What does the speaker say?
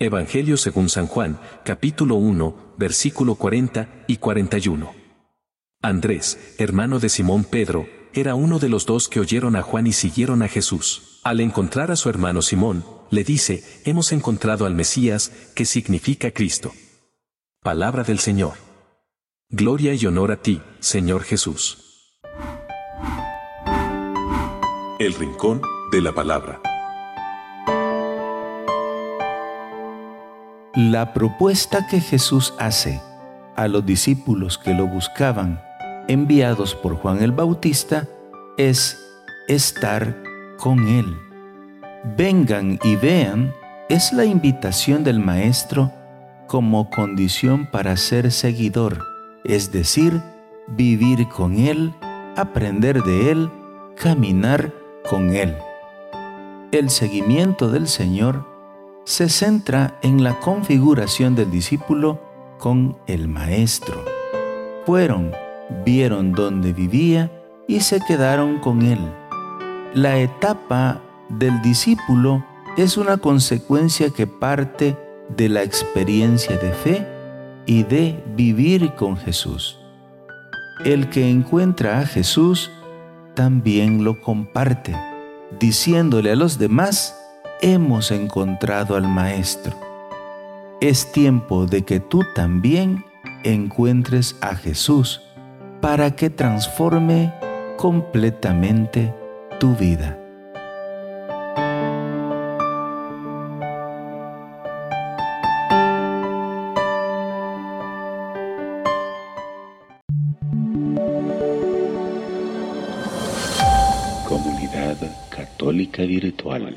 Evangelio según San Juan, capítulo 1, versículo 40 y 41. Andrés, hermano de Simón Pedro, era uno de los dos que oyeron a Juan y siguieron a Jesús. Al encontrar a su hermano Simón, le dice, hemos encontrado al Mesías, que significa Cristo. Palabra del Señor. Gloria y honor a ti, Señor Jesús. El Rincón de la Palabra. La propuesta que Jesús hace a los discípulos que lo buscaban, enviados por Juan el Bautista, es estar con Él. Vengan y vean es la invitación del Maestro como condición para ser seguidor, es decir, vivir con Él, aprender de Él, caminar con Él. El seguimiento del Señor se centra en la configuración del discípulo con el Maestro. Fueron, vieron dónde vivía y se quedaron con él. La etapa del discípulo es una consecuencia que parte de la experiencia de fe y de vivir con Jesús. El que encuentra a Jesús también lo comparte, diciéndole a los demás, hemos encontrado al Maestro. Es tiempo de que tú también encuentres a Jesús para que transforme completamente tu vida. Comunidad Católica Virtual.